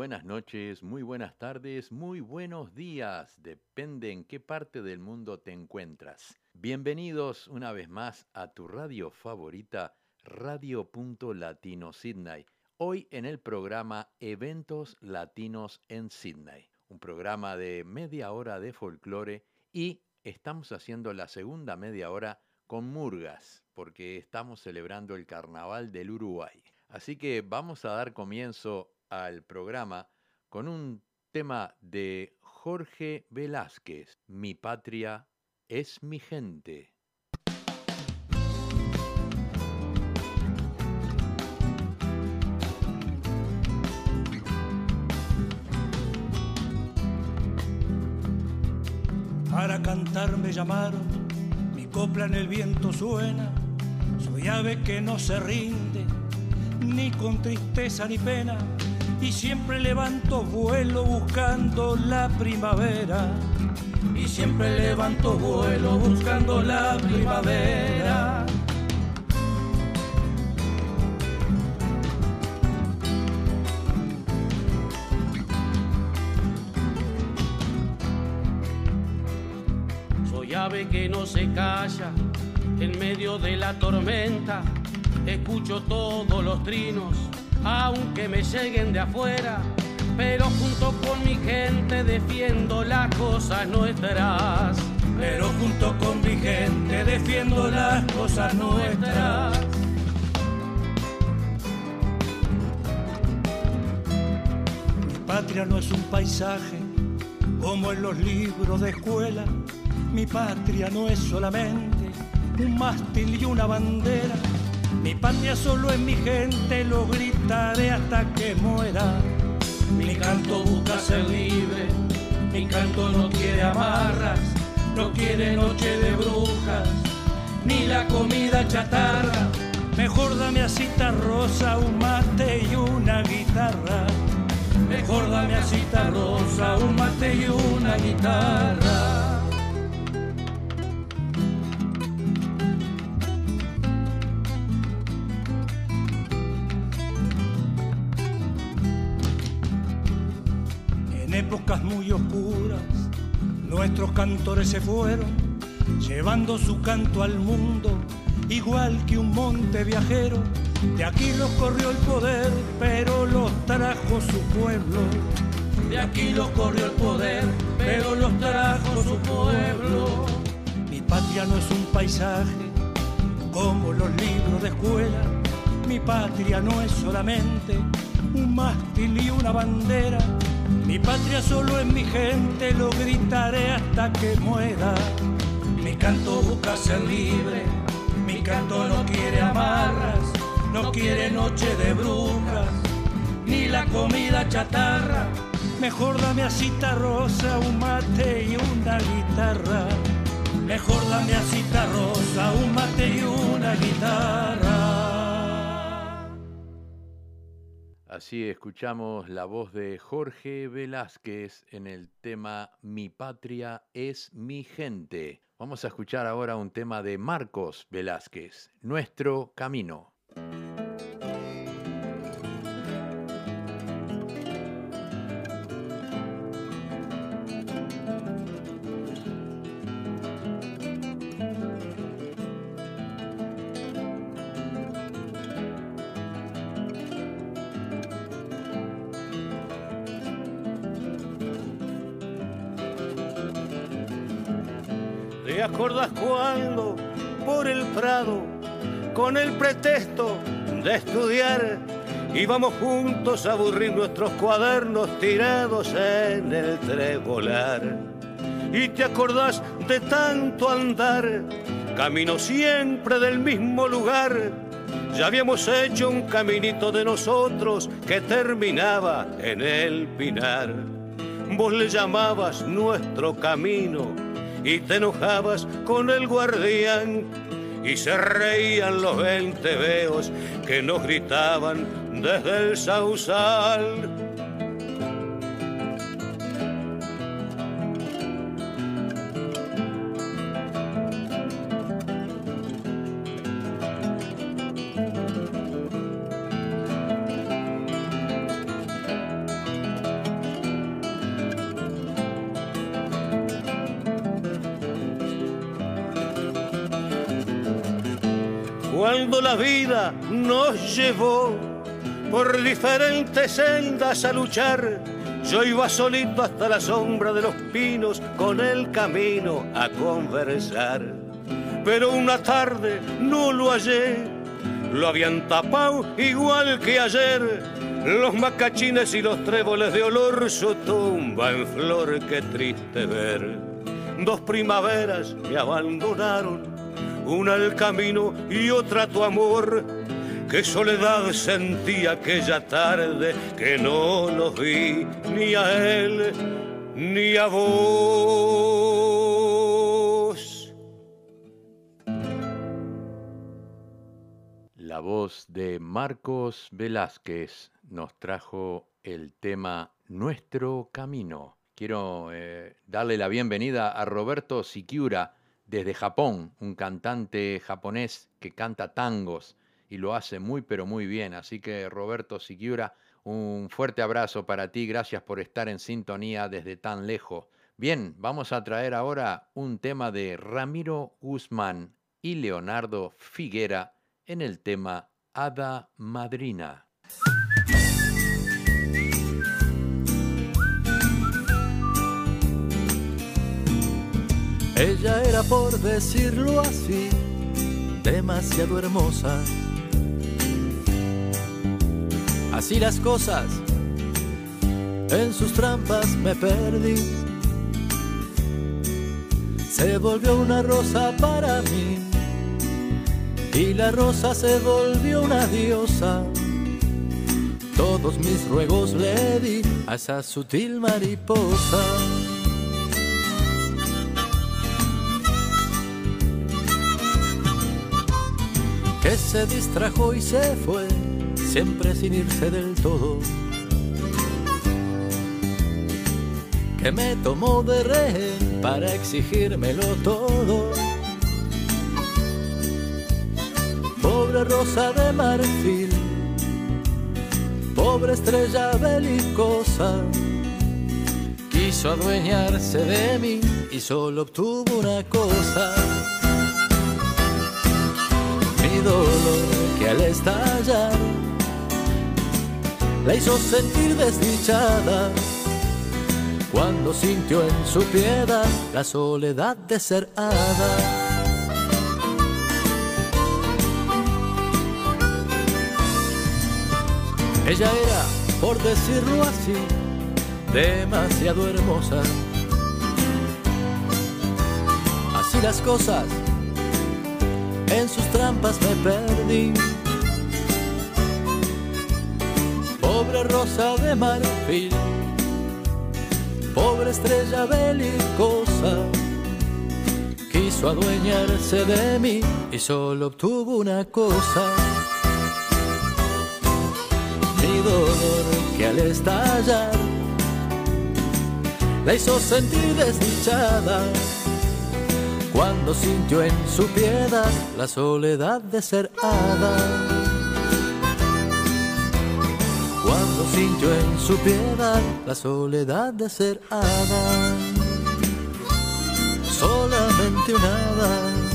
Buenas noches, muy buenas tardes, muy buenos días. Depende en qué parte del mundo te encuentras. Bienvenidos una vez más a tu radio favorita, Radio Latino Sydney. Hoy en el programa Eventos Latinos en Sydney. Un programa de media hora de folclore y estamos haciendo la segunda media hora con murgas, porque estamos celebrando el Carnaval del Uruguay. Así que vamos a dar comienzo al programa con un tema de Jorge Velázquez, Mi patria es mi gente. Para cantar me llamaron, mi copla en el viento suena, soy ave que no se rinde, ni con tristeza ni pena y siempre levanto vuelo buscando la primavera. Y siempre levanto vuelo buscando la primavera. Soy ave que no se calla en medio de la tormenta. Escucho todos los trinos aunque me lleguen de afuera, pero junto con mi gente defiendo las cosas nuestras. Pero junto con mi gente defiendo las cosas nuestras. Mi patria no es un paisaje como en los libros de escuela. Mi patria no es solamente un mástil y una bandera mi patria solo es mi gente, lo gritaré hasta que muera. Mi canto busca ser libre, mi canto no quiere amarras, no quiere noche de brujas, ni la comida chatarra. Mejor dame cita rosa, un mate y una guitarra. Mejor dame cita rosa, un mate y una guitarra. Oscuras, nuestros cantores se fueron, llevando su canto al mundo, igual que un monte viajero. De aquí los corrió el poder, pero los trajo su pueblo. De aquí los corrió el poder, pero los trajo su pueblo. Mi patria no es un paisaje como los libros de escuela. Mi patria no es solamente un mástil y una bandera mi patria solo es mi gente, lo gritaré hasta que muera. Mi canto busca ser libre, mi canto no quiere amarras, no quiere noche de brujas, ni la comida chatarra. Mejor dame a cita rosa, un mate y una guitarra. Mejor dame a cita rosa, un mate y una guitarra. Así escuchamos la voz de Jorge Velázquez en el tema Mi patria es mi gente. Vamos a escuchar ahora un tema de Marcos Velázquez, Nuestro Camino. ¿Te acordás cuando por el Prado, con el pretexto de estudiar, íbamos juntos a aburrir nuestros cuadernos tirados en el trebolar? Y te acordás de tanto andar, camino siempre del mismo lugar. Ya habíamos hecho un caminito de nosotros que terminaba en el pinar. Vos le llamabas nuestro camino y te enojabas con el guardián y se reían los veinte veos que nos gritaban desde el sausal. Cuando la vida nos llevó por diferentes sendas a luchar. Yo iba solito hasta la sombra de los pinos con el camino a conversar. Pero una tarde no lo hallé, lo habían tapado igual que ayer. Los macachines y los tréboles de olor, su tumba en flor, qué triste ver. Dos primaveras me abandonaron, una el camino y otra tu amor qué soledad sentí aquella tarde que no los vi ni a él ni a vos. La voz de Marcos Velázquez nos trajo el tema Nuestro Camino. Quiero eh, darle la bienvenida a Roberto Sikiura desde Japón, un cantante japonés que canta tangos y lo hace muy pero muy bien. Así que Roberto Siquiura, un fuerte abrazo para ti, gracias por estar en sintonía desde tan lejos. Bien, vamos a traer ahora un tema de Ramiro Guzmán y Leonardo Figuera en el tema Hada Madrina. Ella era, por decirlo así, demasiado hermosa así las cosas, en sus trampas me perdí. Se volvió una rosa para mí y la rosa se volvió una diosa. Todos mis ruegos le di a esa sutil mariposa. Que se distrajo y se fue siempre sin irse del todo. Que me tomó de rehén para exigírmelo todo. Pobre rosa de marfil, pobre estrella belicosa, quiso adueñarse de mí y solo obtuvo una cosa. Dolor que al estallar la hizo sentir desdichada cuando sintió en su piedad la soledad de ser hada. Ella era, por decirlo así, demasiado hermosa. Así las cosas, en sus trampas me perdí. pobre rosa de marfil, pobre estrella belicosa, quiso adueñarse de mí y solo obtuvo una cosa. Mi dolor que al estallar la hizo sentir desdichada cuando sintió en su piedad la soledad de ser hada. sintió en su piedad la soledad de ser hada, solamente un hada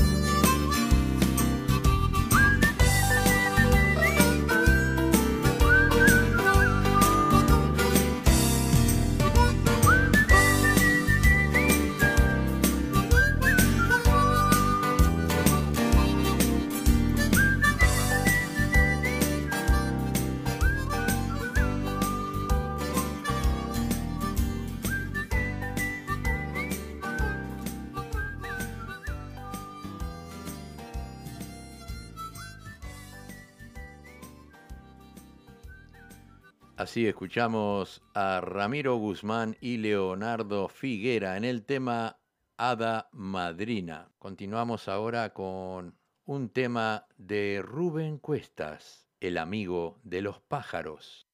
Así escuchamos a Ramiro Guzmán y Leonardo Figuera en el tema Hada Madrina. Continuamos ahora con un tema de Rubén Cuestas, el amigo de los pájaros.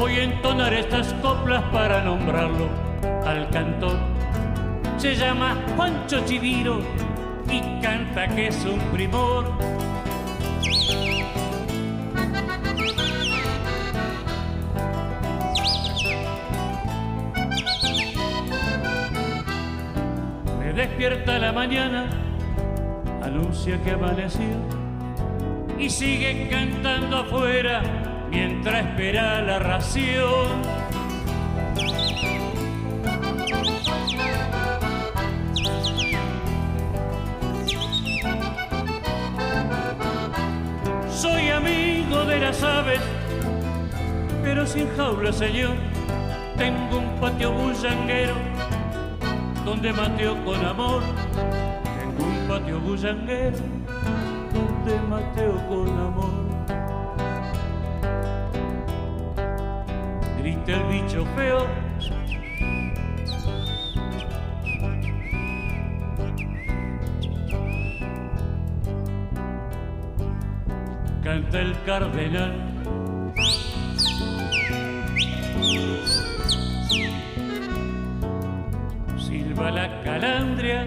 Voy a entonar estas coplas para nombrarlo al cantor. Se llama Juancho Chiviro y canta que es un primor. Me despierta la mañana, anuncia que amaneció y sigue cantando afuera mientras espera la ración. aves, pero sin jaula, señor. Tengo un patio bullanguero donde mateo con amor. Tengo un patio bullanguero donde mateo con amor. Grita el bicho feo. canta el cardenal. Silva la calandria.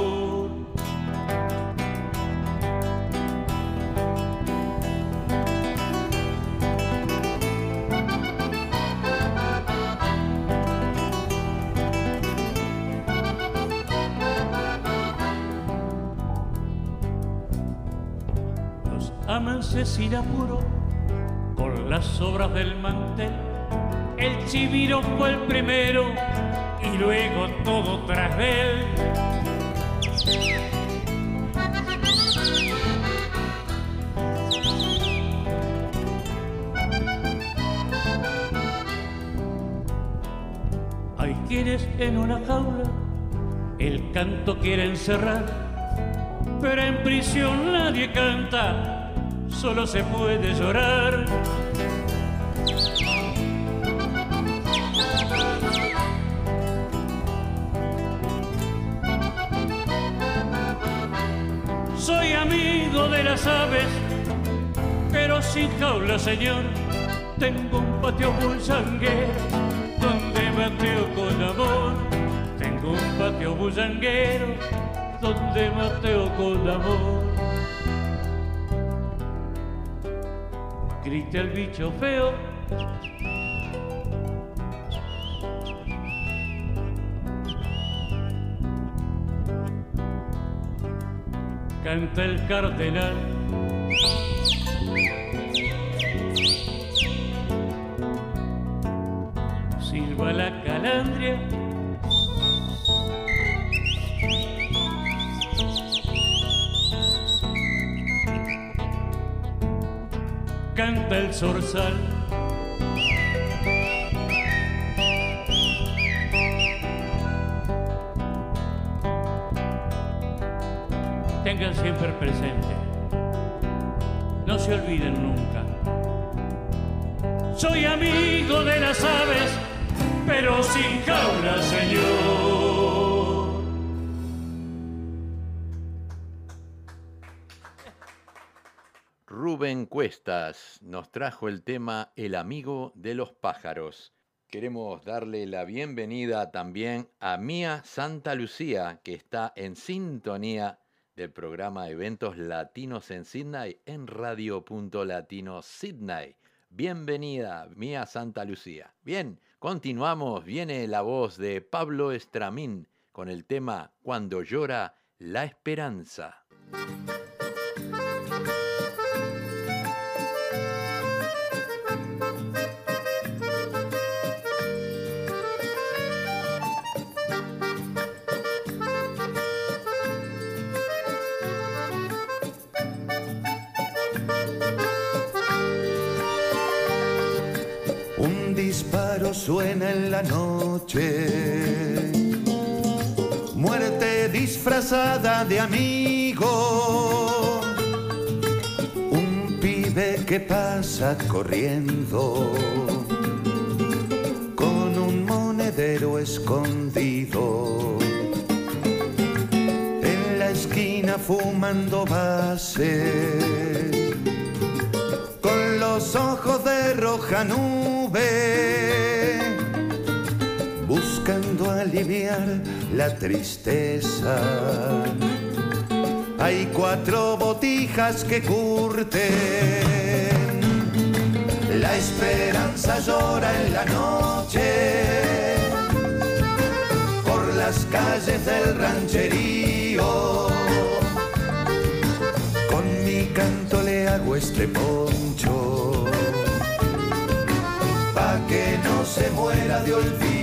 sin apuro con las obras del mantel. El chiviro fue el primero y luego todo tras él. Hay quienes en una jaula el canto quiere encerrar, pero en prisión nadie canta, solo se puede llorar. de las aves, pero sin jaula, señor. Tengo un patio bullanguero donde mateo con amor. Tengo un patio bullanguero donde mateo con amor. Grita el bicho feo canta el cardenal. Zorzal. tengan siempre presente. No se olviden nunca. Soy amigo de las aves, pero sin jaula, Señor. Nos trajo el tema El amigo de los pájaros. Queremos darle la bienvenida también a Mía Santa Lucía, que está en sintonía del programa Eventos Latinos en Sydney en Radio.Latino Sydney. Bienvenida, Mía Santa Lucía. Bien, continuamos. Viene la voz de Pablo Estramín con el tema Cuando llora la esperanza. Suena en la noche. Muerte disfrazada de amigo. Un pibe que pasa corriendo con un monedero escondido en la esquina fumando base con los ojos de roja nube buscando aliviar la tristeza hay cuatro botijas que curten. La esperanza llora en la noche por las calles del rancherío. Con mi canto le hago este poncho pa' que no se muera de olvido.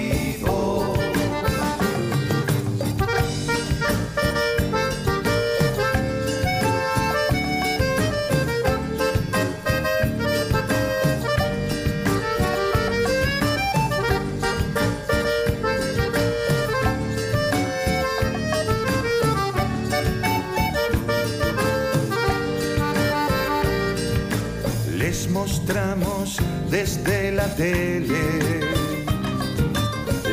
Desde la tele.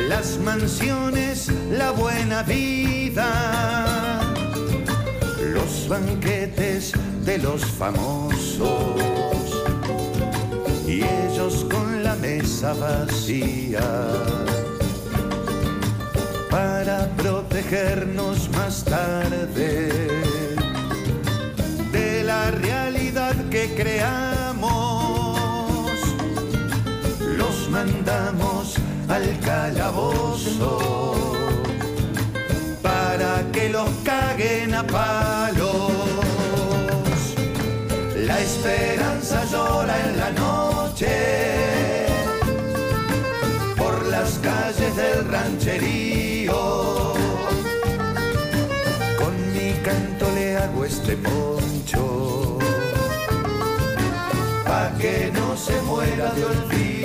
Las mansiones, la buena vida, los banquetes de los famosos y ellos con la mesa vacía para protegernos más tarde de la realidad que creamos mandamos al calabozo para que los caguen a palos. La esperanza llora en la noche por las calles del rancherío. Con mi canto le hago este poncho pa' que no se muera de olvido.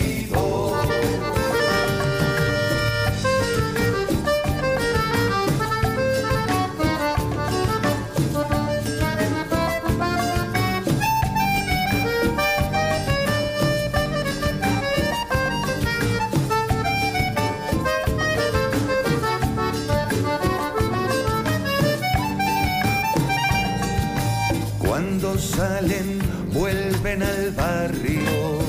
Vuelven al barrio,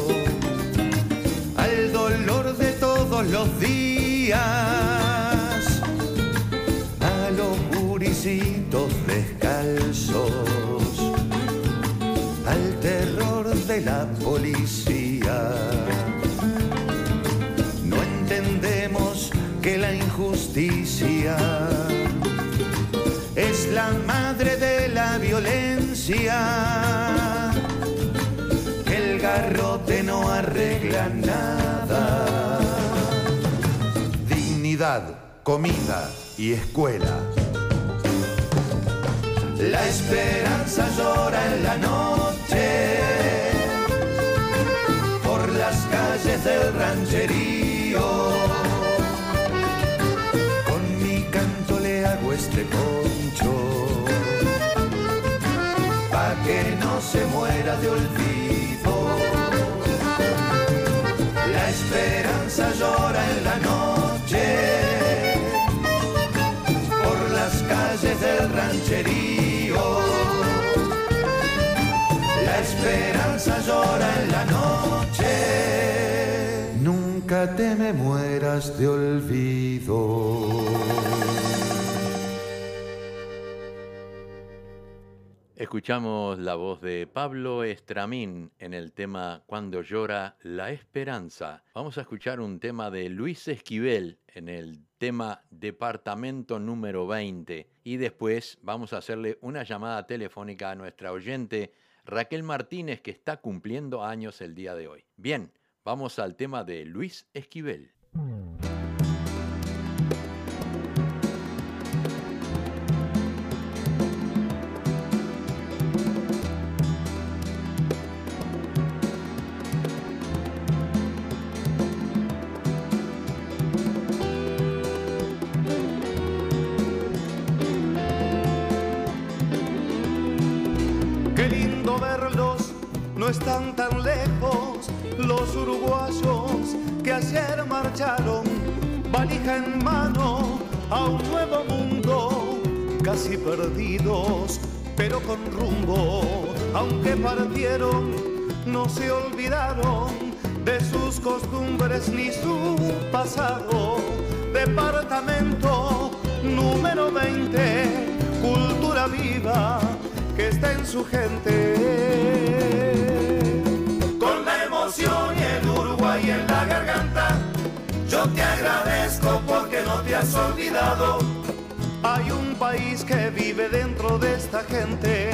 al dolor de todos los días, a los gurisitos descalzos, al terror de la policía. No entendemos que la injusticia es la madre de la violencia. Que el garrote no arregla nada. Dignidad, comida y escuela. La esperanza llora en la noche por las calles del rancherío. Con mi canto le hago este poncho que no se muera de olvido. La esperanza llora en la noche por las calles del rancherío. La esperanza llora en la noche. Nunca te me mueras de olvido. Escuchamos la voz de Pablo Estramín en el tema Cuando llora la esperanza. Vamos a escuchar un tema de Luis Esquivel en el tema Departamento número 20 y después vamos a hacerle una llamada telefónica a nuestra oyente Raquel Martínez que está cumpliendo años el día de hoy. Bien, vamos al tema de Luis Esquivel. verlos, no están tan lejos. Los uruguayos que ayer marcharon, valija en mano a un nuevo mundo, casi perdidos, pero con rumbo, aunque partieron, no se olvidaron de sus costumbres ni su pasado. Departamento número 20, cultura viva que está en su gente. Con la emoción y el Uruguay en la garganta, yo te agradezco porque no te has olvidado. Hay un país que vive dentro de esta gente,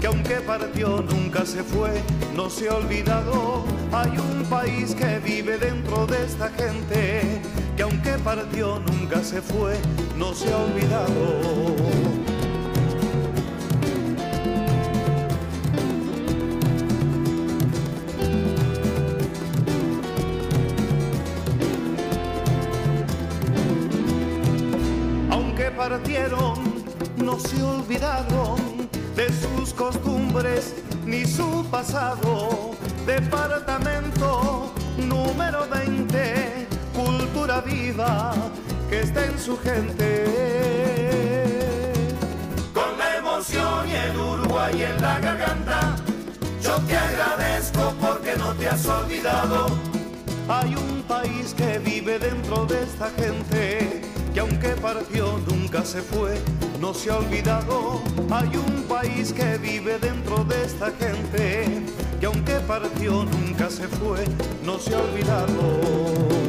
que aunque partió nunca se fue, no se ha olvidado. Hay un país que vive dentro de esta gente, que aunque partió nunca se fue, no se ha olvidado. Olvidaron de sus costumbres ni su pasado. Departamento número 20, cultura viva que está en su gente. Con la emoción y el Uruguay en la garganta, yo te agradezco porque no te has olvidado. Hay un país que vive dentro de esta gente que aunque partió nunca se fue, no se ha olvidado. Hay un país que vive dentro de esta gente, que aunque partió nunca se fue, no se ha olvidado.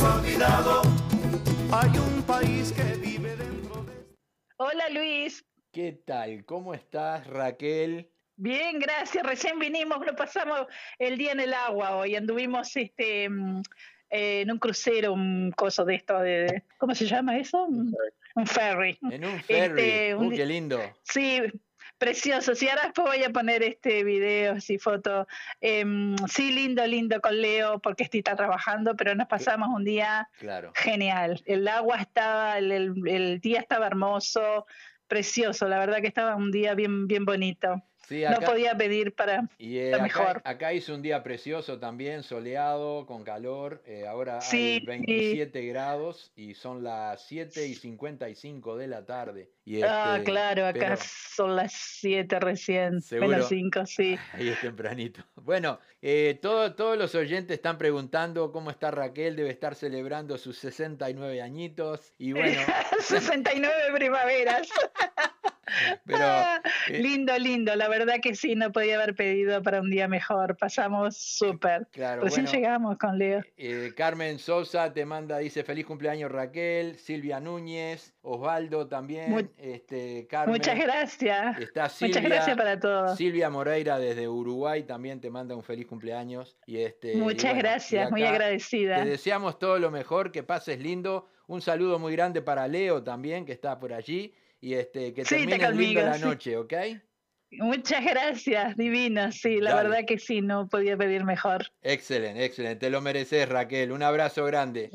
Olvidado. Hay un país que vive dentro de... Hola Luis. ¿Qué tal? ¿Cómo estás, Raquel? Bien, gracias. Recién vinimos, lo pasamos el día en el agua hoy. Anduvimos este mm, en un crucero, un coso de esto, de, ¿cómo se llama eso? Un ferry. En un ferry. Este, qué lindo. Sí, Precioso. Sí, ahora después voy a poner este video, y foto. Em, sí, lindo, lindo con Leo, porque está trabajando, pero nos pasamos un día genial. El agua estaba, el, el, día estaba hermoso, precioso. La verdad que estaba un día bien, bien bonito no podía pedir para y, eh, mejor. Acá hizo un día precioso también, soleado, con calor. Eh, ahora hay 27 grados y son las 7 y 55 de la tarde. Y ah, este, claro, acá son las 7 recién, menos 5, sí. Ahí es tempranito. Bueno, eh, todos los oyentes están preguntando cómo está Raquel, debe estar celebrando sus 69 añitos. Y bueno. 69 primaveras. Pero, eh, lindo, lindo. La verdad que sí, no podía haber pedido para un día mejor. Pasamos súper. Claro, Recién llegamos con Leo. Eh, Carmen Sosa te manda, dice feliz cumpleaños Raquel. Silvia Núñez, Osvaldo también. este, Carmen. Muchas gracias. Está Silvia, Muchas gracias para todos. Silvia Moreira desde Uruguay también te manda un feliz cumpleaños. Y este, Muchas gracias, muy agradecida. Te deseamos todo lo mejor, que pases lindo. Un saludo muy grande para Leo también, que está por allí y este, que termine lindo la noche, ¿ok? Muchas gracias, divina, sí, la verdad que sí, no podía pedir mejor. Excelente, excelente, te lo mereces Raquel, un abrazo grande.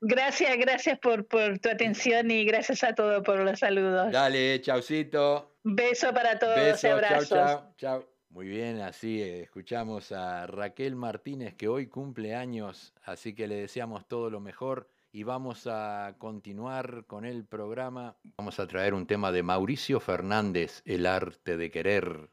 Gracias, gracias por, por tu atención y gracias a todos por los saludos. Dale, chaucito. Beso para todos, Beso, abrazos. Chau, chau, Muy bien, así eh, escuchamos a Raquel Martínez que hoy cumple años, así que le deseamos todo lo mejor y vamos a continuar con el programa. Vamos a traer un tema de Mauricio Fernández, El arte de querer.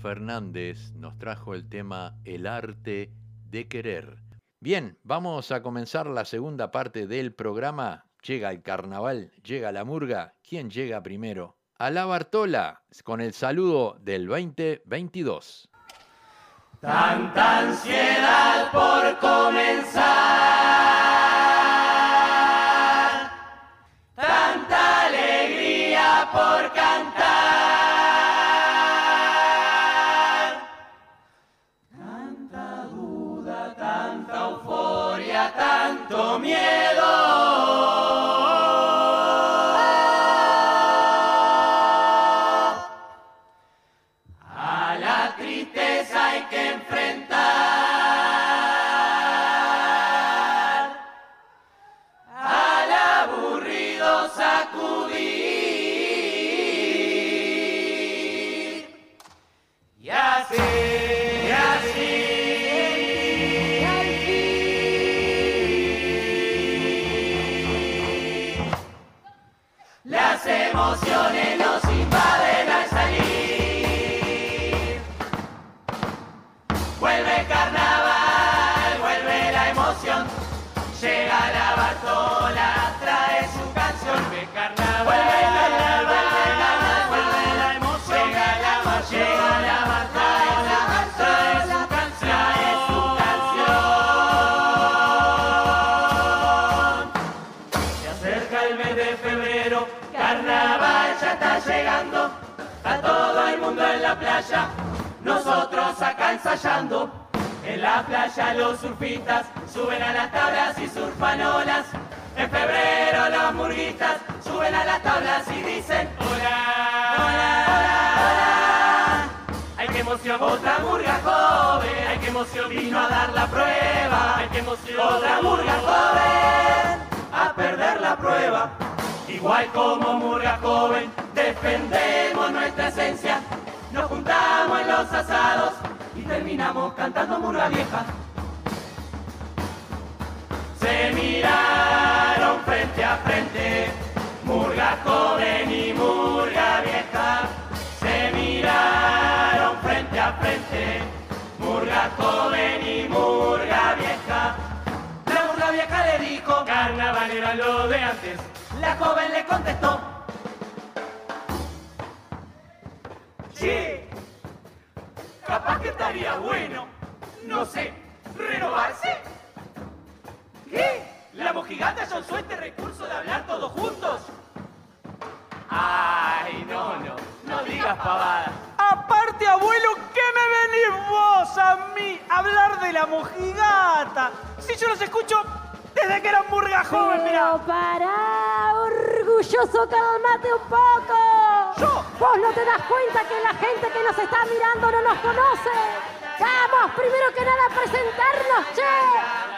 Fernández nos trajo el tema El arte de querer. Bien, vamos a comenzar la segunda parte del programa. Llega el carnaval, llega la murga. ¿Quién llega primero? A la Bartola, con el saludo del 2022. Tanta ansiedad por comenzar. Llega la Bartola, trae su canción de carnaval. Vuelve carnaval, vuelve carnaval, vuelve la emoción. Llega la Bartola, llega la Bartola, trae su canción, trae su canción. Se acerca el mes de febrero, carnaval ya está llegando. Está todo el mundo en la playa, nosotros acá ensayando. En la playa los surfistas suben a las tablas y surfan olas. En febrero los murguistas suben a las tablas y dicen hola, hola, hola, hola. Ay, qué emoción, otra murga joven. Ay, qué emoción, vino a dar la prueba. Ay, qué emoción, otra murga joven. A perder la prueba. Igual como murga joven, defendemos nuestra esencia. Nos juntamos en los asados terminamos cantando murga vieja. Se miraron frente a frente, murga joven y murga vieja. Se miraron frente a frente, murga joven y murga vieja. La murga vieja le dijo, carnaval era lo de antes. La joven le contestó, sí, capaz que estaría bueno, no sé, renovarse. ¿Qué? ¿La mojigata ya usó este recurso de hablar todos juntos? Ay, no, no, no digas pavadas. Aparte, abuelo, ¿qué me venís vos a mí a hablar de la mojigata? Si yo los escucho desde que eran murga joven, Pero pará, orgulloso, cálmate un poco. Vos no te das cuenta que la gente que nos está mirando no nos conoce. Vamos, primero que nada, a presentarnos, che.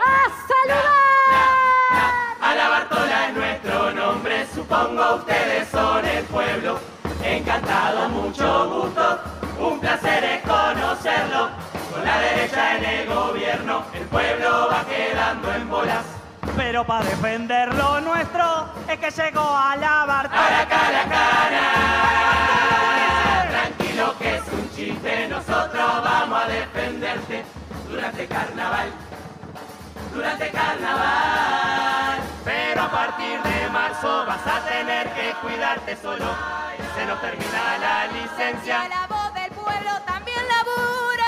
¡A saludar! A la Bartola es nuestro nombre, supongo ustedes son el pueblo. Encantado, mucho gusto, un placer es conocerlo. Con la derecha en el gobierno, el pueblo va quedando en bolas. Pero para defender lo nuestro es que llegó a la A Bartola. la cara, cara. Tranquilo que es un chiste, nosotros vamos a defenderte durante carnaval. Durante carnaval. Pero a partir de marzo vas a tener que cuidarte solo. Se nos termina la licencia. la voz del pueblo también labura.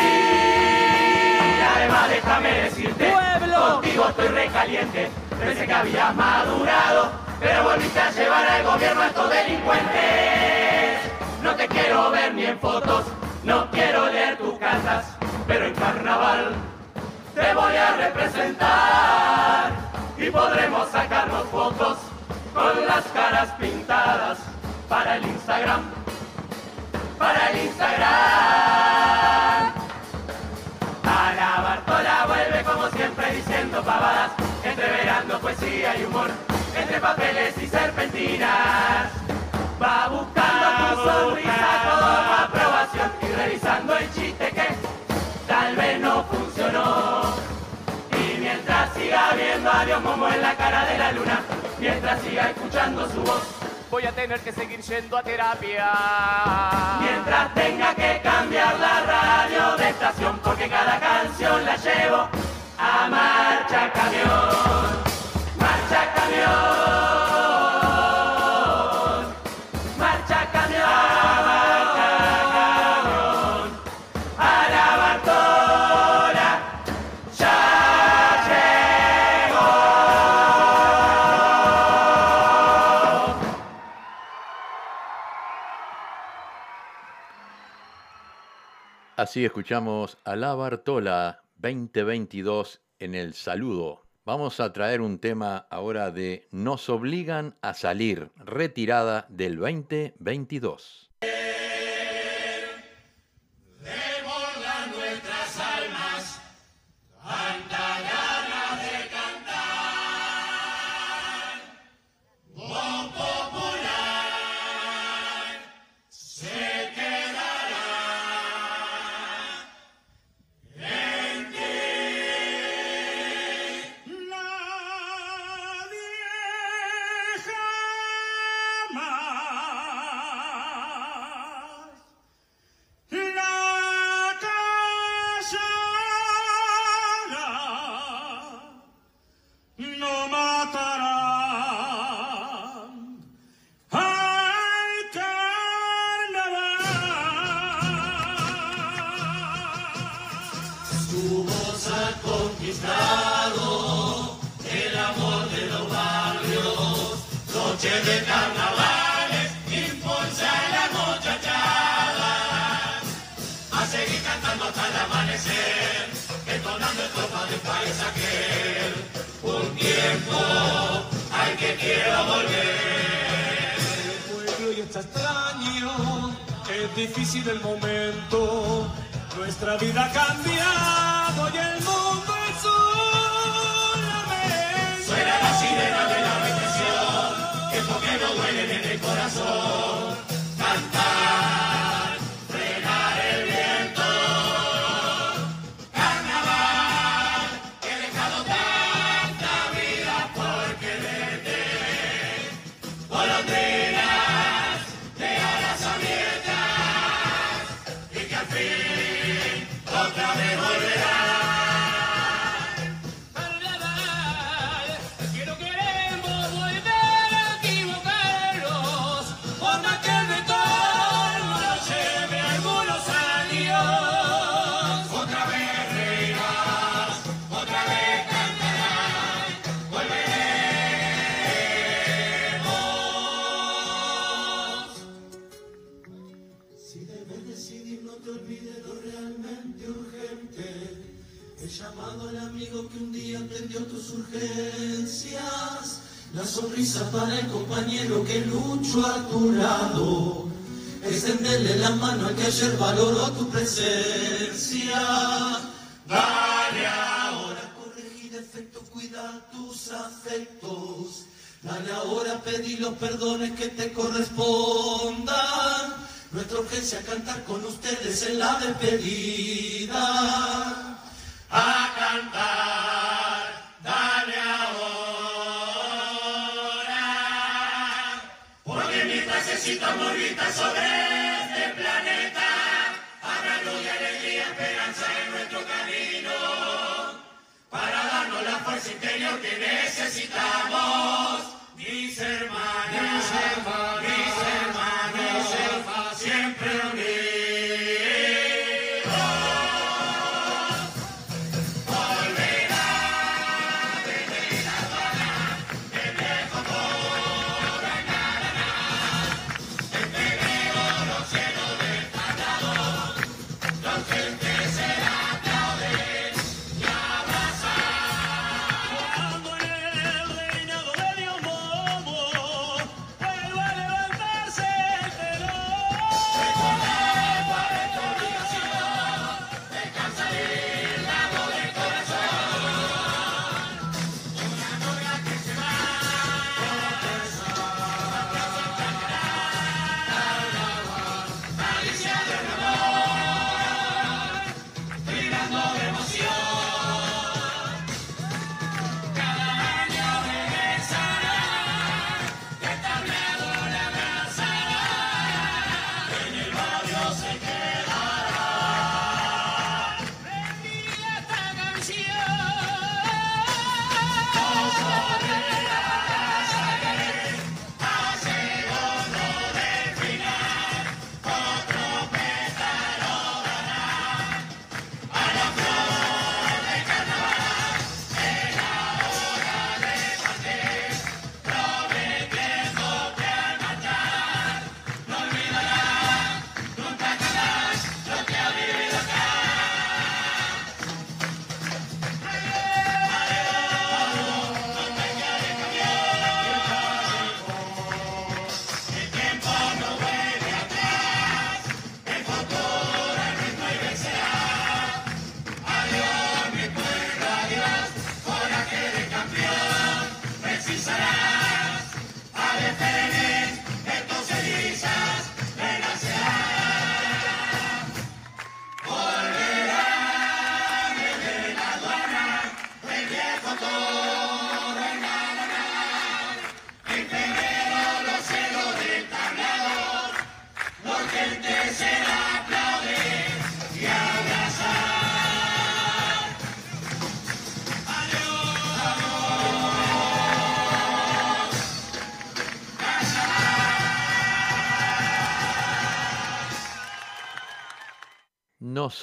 Sí, además déjame decirte. Contigo estoy recaliente. Pensé que habías madurado, pero volviste a llevar al gobierno a estos delincuentes. No te quiero ver ni en fotos, no quiero leer tus cartas, pero en carnaval te voy a representar y podremos sacarnos fotos con las caras pintadas para el Instagram, para el Instagram. Poesía y humor, entre papeles y serpentinas. Va buscando tu sonrisa como aprobación y revisando el chiste que tal vez no funcionó. Y mientras siga viendo a Dios Momo en la cara de la luna, mientras siga escuchando su voz, Voy a tener que seguir yendo a terapia. Mientras tenga que cambiar la radio de estación porque cada Así escuchamos a la Bartola 2022 en el saludo. Vamos a traer un tema ahora de Nos obligan a salir, retirada del 2022. Es difícil el momento, nuestra vida ha cambiado y el mundo es un lamento. Suena la sirena de la represión, que porque no duele en el corazón. Para el compañero que luchó a tu lado. Extenderle la mano al que ayer valoró tu presencia. Dale ahora, corregir defectos, cuida tus afectos. Dale ahora, pedir los perdones que te correspondan. Nuestra urgencia cantar con ustedes en la despedida. A cantar, existamos vida sobre este planeta, habrá luz y alegría, esperanza en nuestro camino. Para darnos la fuerza interior que necesitamos.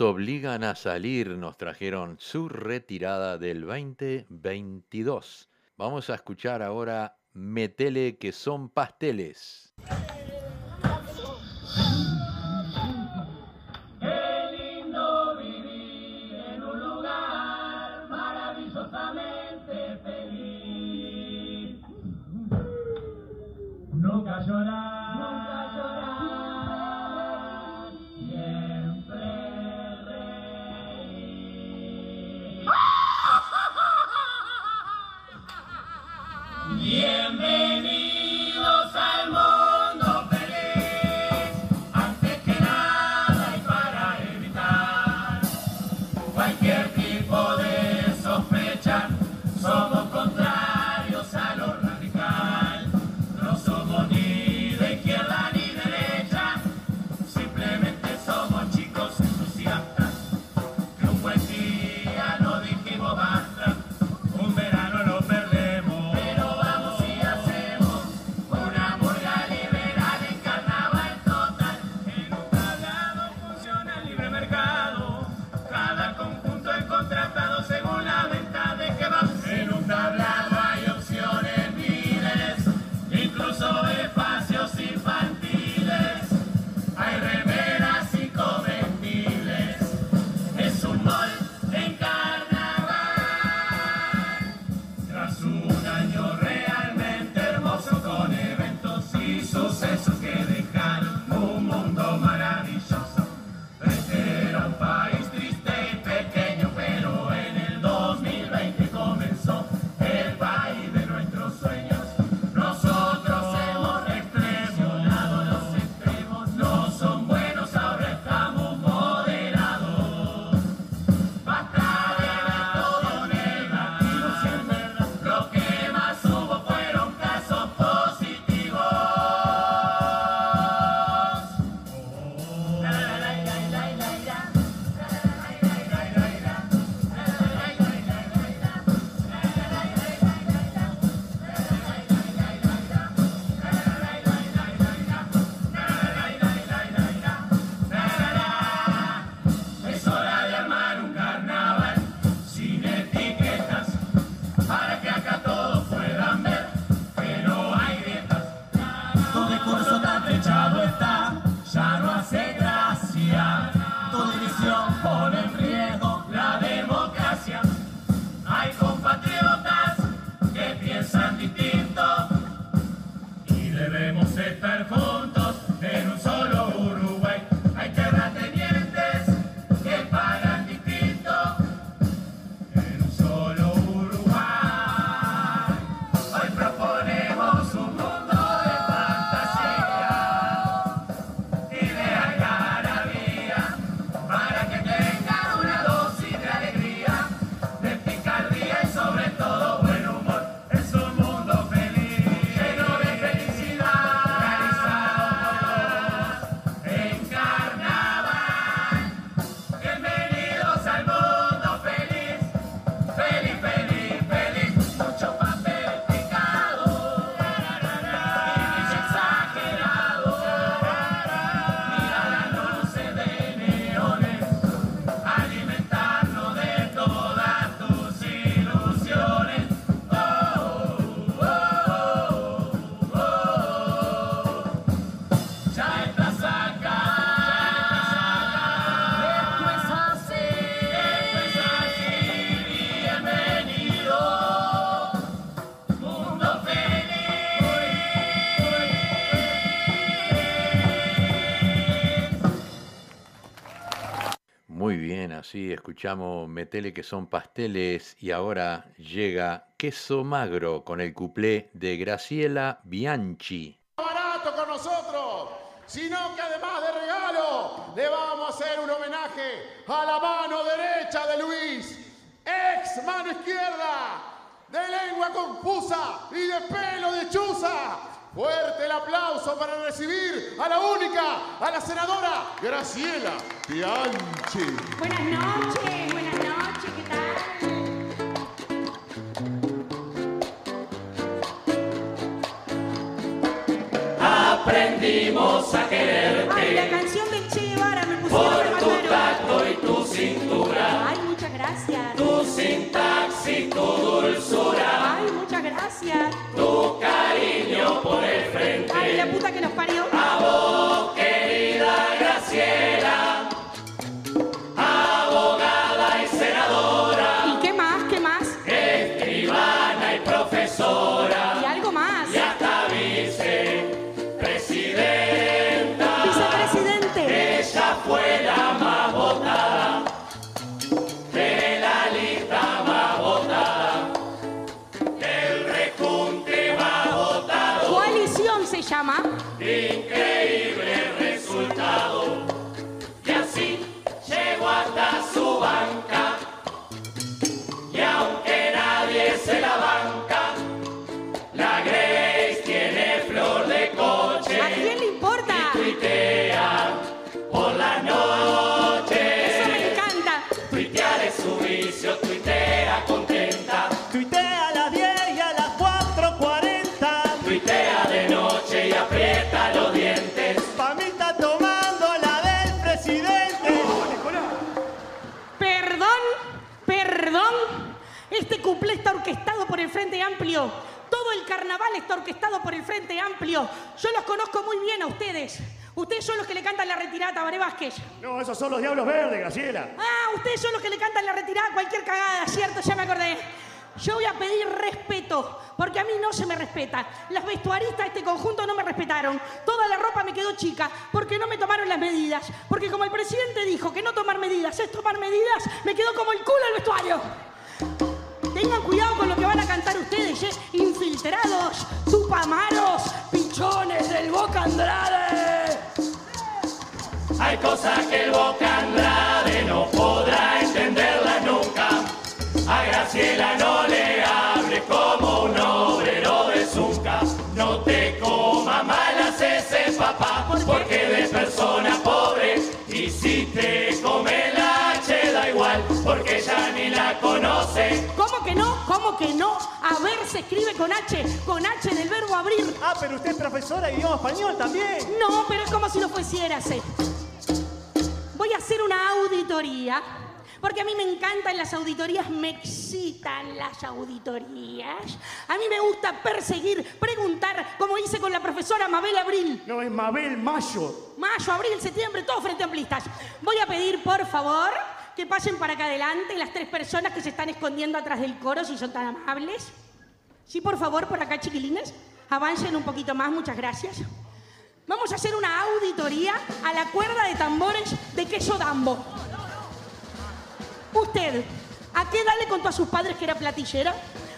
obligan a salir nos trajeron su retirada del 2022. Vamos a escuchar ahora Metele que son pasteles. llorar. escuchamos Metele que son pasteles y ahora llega Queso Magro con el cuplé de Graciela Bianchi. Barato con nosotros, sino que además de regalo le vamos a hacer un homenaje a la mano derecha de Luis, ex mano izquierda, de lengua confusa y de pelo de chuza Fuerte el aplauso para recibir a la única, a la senadora Graciela Bianchi. Buenas noches, buenas noches, ¿qué tal? Aprendimos a quererte. Ay, la canción de Che me pusieron Por tu tacto y tu cintura. Ay, muchas gracias. Tu sintaxis, tu dulzura. Ay, muchas gracias. Ay, la puta que nos parió. Hasta Este cuplé está orquestado por el Frente Amplio. Todo el carnaval está orquestado por el Frente Amplio. Yo los conozco muy bien a ustedes. Ustedes son los que le cantan la retirada a Tabaré Vázquez. No, esos son los diablos verdes, Graciela. Ah, ustedes son los que le cantan la retirada a cualquier cagada, ¿cierto? Ya me acordé. Yo voy a pedir respeto, porque a mí no se me respeta. Las vestuaristas de este conjunto no me respetaron. Toda la ropa me quedó chica, porque no me tomaron las medidas. Porque como el presidente dijo que no tomar medidas es tomar medidas, me quedó como el culo el vestuario. Tengan cuidado con lo que van a cantar ustedes, ¿eh? Infiltrados, tupamaros, pichones del Boca Andrade. Hay cosas que el Boca Andrade no podrá entenderla nunca. A Graciela no le hable como un obrero de Zunca. No te coma malas ese papá, porque de persona pobre. Y si te come la H da igual, porque ya ni la conoce. ¿Cómo que no? ¿Cómo que no? A ver, se escribe con H, con H del verbo abrir. Ah, pero usted es profesora de idioma español también. No, pero es como si lo fuesiérase. Voy a hacer una auditoría, porque a mí me encantan las auditorías, me excitan las auditorías. A mí me gusta perseguir, preguntar, como hice con la profesora Mabel Abril. No, es Mabel Mayo. Mayo, abril, septiembre, todo frente a amplistas. Voy a pedir, por favor, que pasen para acá adelante las tres personas que se están escondiendo atrás del coro, si son tan amables. Sí, por favor, por acá, chiquilines. Avancen un poquito más, muchas gracias. Vamos a hacer una auditoría a la cuerda de tambores de queso Dambo. Usted, ¿a qué edad le contó a sus padres que era platillera?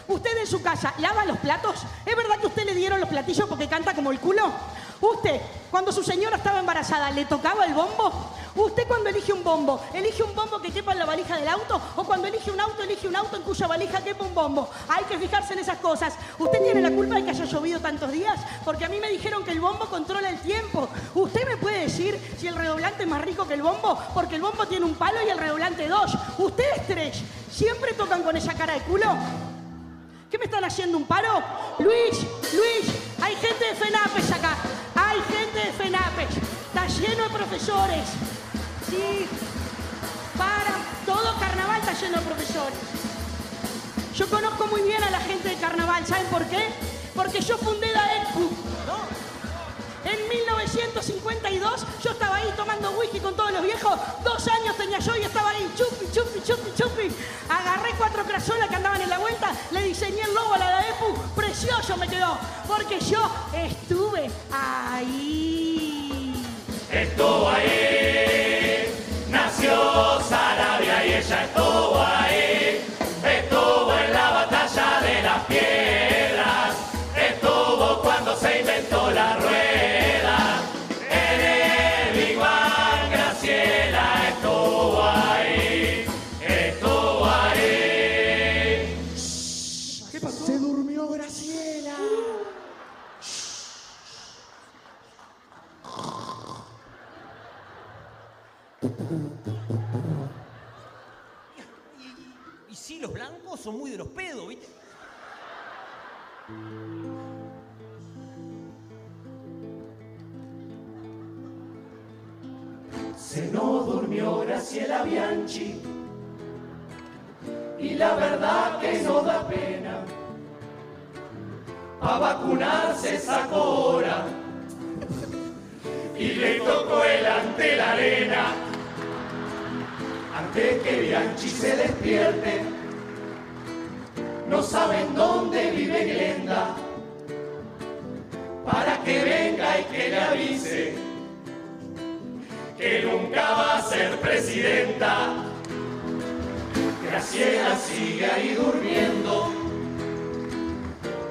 ¿Usted en su casa lava los platos? ¿Es verdad que usted le dieron los platillos porque canta como el culo? ¿Usted, cuando su señora estaba embarazada, le tocaba el bombo? ¿Usted cuando elige un bombo, elige un bombo que quepa en la valija del auto? ¿O cuando elige un auto, elige un auto en cuya valija quepa un bombo? Hay que fijarse en esas cosas. ¿Usted tiene la culpa de que haya llovido tantos días? Porque a mí me dijeron que el bombo controla el tiempo. ¿Usted me puede decir si el redoblante es más rico que el bombo? Porque el bombo tiene un palo y el redoblante dos. ¿Ustedes tres siempre tocan con esa cara de culo? ¿Qué me están haciendo un paro? Luis, Luis, hay gente de FENAPES acá. Hay gente de FENAPES. Está lleno de profesores. Sí. Para. Todo carnaval está lleno de profesores. Yo conozco muy bien a la gente de carnaval. ¿Saben por qué? Porque yo fundé la ECU. En 1952 yo estaba ahí tomando whisky con todos los viejos. Dos años tenía yo y estaba ahí chupi, chupi, chupi, chupi. Agarré cuatro crayolas que andaban en la vuelta, le diseñé el logo a la de EPU. Precioso me quedó, porque yo estuve ahí. Estuvo ahí, nació Sarabia y ella estuvo ahí. Son muy de los pedos, ¿viste? Se nos durmió Graciela Bianchi y la verdad que nos da pena. A vacunarse sacó hora y le tocó el ante la arena. Antes que Bianchi se despierte, no saben dónde vive Glenda. Para que venga y que le avise que nunca va a ser presidenta. Graciela sigue ahí durmiendo.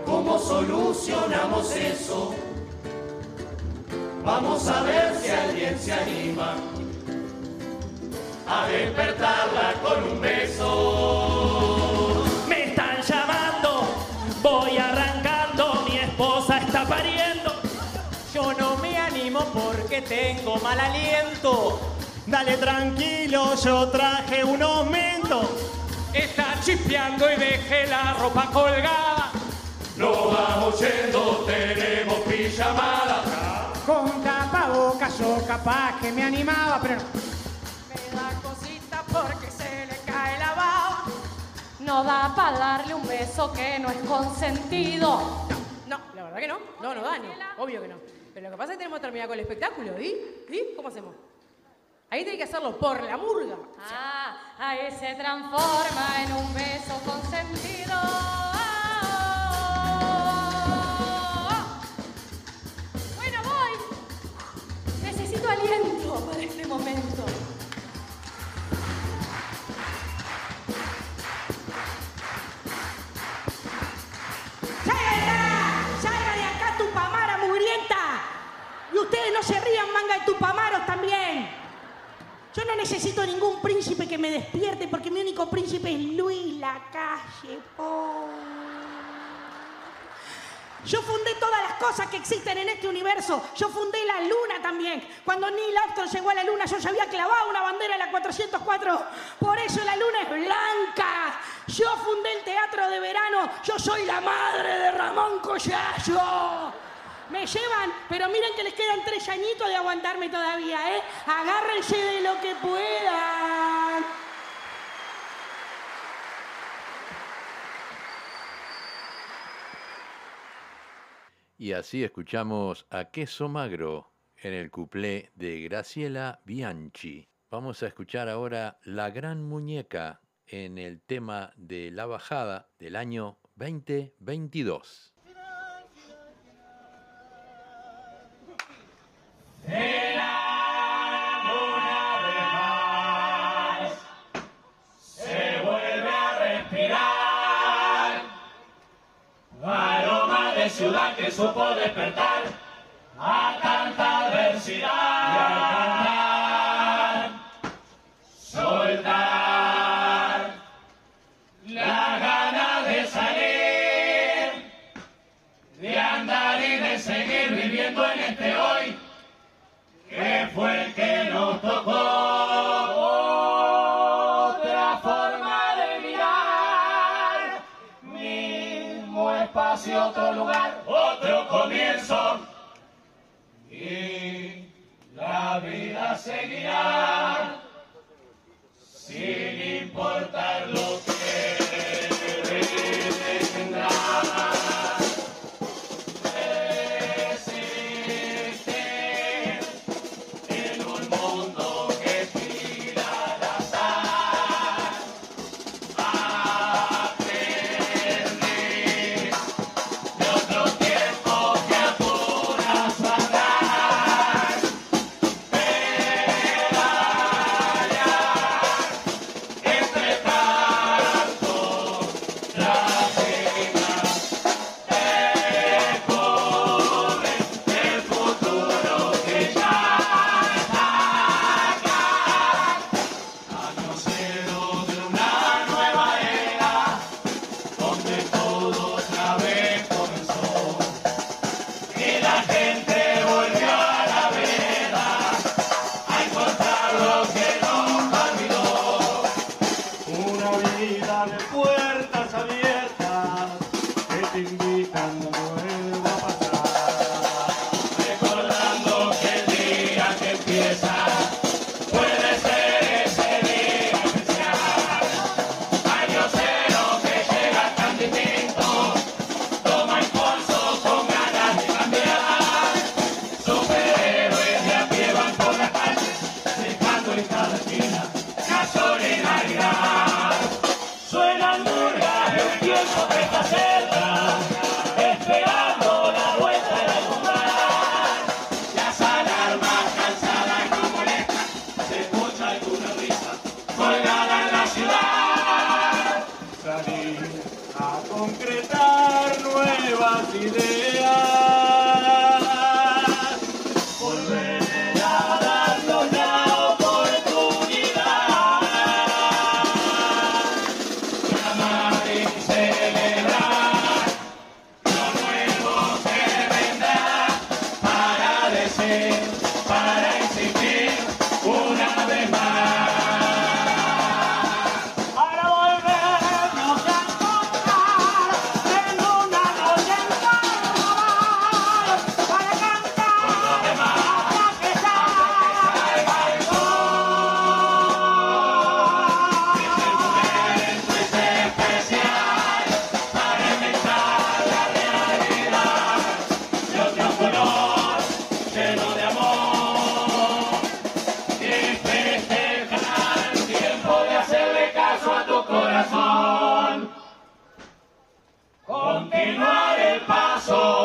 ¿Cómo solucionamos eso? Vamos a ver si alguien se anima a despertarla con un beso. Tengo mal aliento. Dale tranquilo, yo traje un aumento. Está chispeando y deje la ropa colgada. No vamos yendo, tenemos pijamada. Con tapabocas yo capaz que me animaba, pero no. Me da cosita porque se le cae la baba. No da para darle un beso que no es consentido. No, la verdad que no. No, no da, no. Obvio que no. Pero lo que pasa es que tenemos que terminar con el espectáculo, ¿y? ¿Y? ¿Cómo hacemos? Ahí tiene que hacerlo por la murga. Ah, ahí se transforma en un beso consentido. Bueno, voy. Necesito aliento para este momento. Ustedes no se rían, manga de Tupamaros también. Yo no necesito ningún príncipe que me despierte porque mi único príncipe es Luis Lacalle. Yo fundé todas las cosas que existen en este universo. Yo fundé la luna también. Cuando Neil Armstrong llegó a la luna, yo ya había clavado una bandera en la 404. Por eso la luna es blanca. Yo fundé el teatro de verano. Yo soy la madre de Ramón Collazo. Me llevan, pero miren que les quedan tres añitos de aguantarme todavía, ¿eh? Agárrense de lo que puedan. Y así escuchamos a Queso Magro en el cuplé de Graciela Bianchi. Vamos a escuchar ahora La Gran Muñeca en el tema de La Bajada del año 2022. Ciudad que supo despertar a tanta adversidad. Comienzo. Y la vida seguirá el